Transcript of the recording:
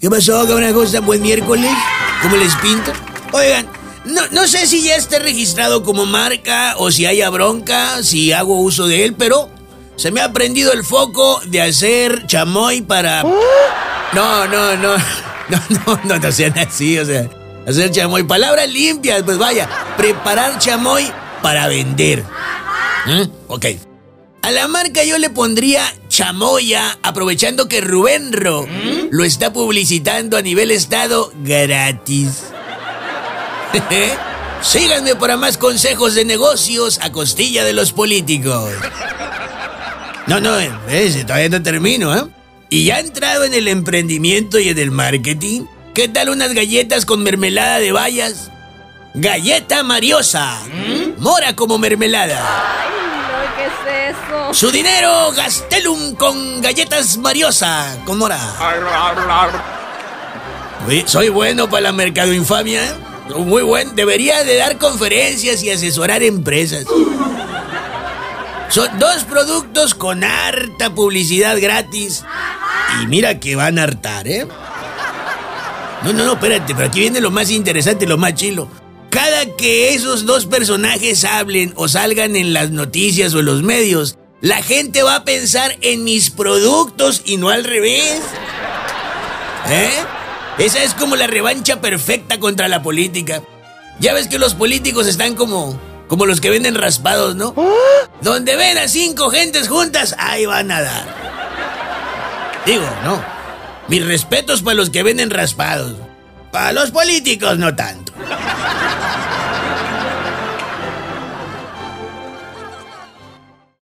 ¿Qué pasó, cabrón? ¿Cómo están? Buen miércoles. ¿Cómo les pinta? Oigan, no, no sé si ya está registrado como marca o si haya bronca, si hago uso de él, pero se me ha prendido el foco de hacer chamoy para... No, no, no, no, no, no, no sean así, o sea, hacer chamoy. Palabras limpias, pues vaya, preparar chamoy para vender. ¿Eh? Ok. A la marca yo le pondría chamoya, aprovechando que Rubén Ro lo está publicitando a nivel estado gratis. Síganme para más consejos de negocios a costilla de los políticos. No, no, eh, todavía no termino, ¿eh? Y ya entrado en el emprendimiento y en el marketing, ¿qué tal unas galletas con mermelada de bayas? Galleta Mariosa. Mora como mermelada. Su dinero, Gastelum con galletas Mariosa, con mora. Soy bueno para la mercadoinfamia. ¿eh? Muy buen. Debería de dar conferencias y asesorar empresas. Son dos productos con harta publicidad gratis. Y mira que van a hartar, ¿eh? No, no, no, espérate, pero aquí viene lo más interesante, lo más chilo. Cada que esos dos personajes hablen o salgan en las noticias o en los medios, la gente va a pensar en mis productos y no al revés. ¿Eh? Esa es como la revancha perfecta contra la política. Ya ves que los políticos están como, como los que venden raspados, ¿no? Donde ven a cinco gentes juntas, ahí van a dar. Digo, no. Mis respetos para los que venden raspados. Para los políticos no tanto.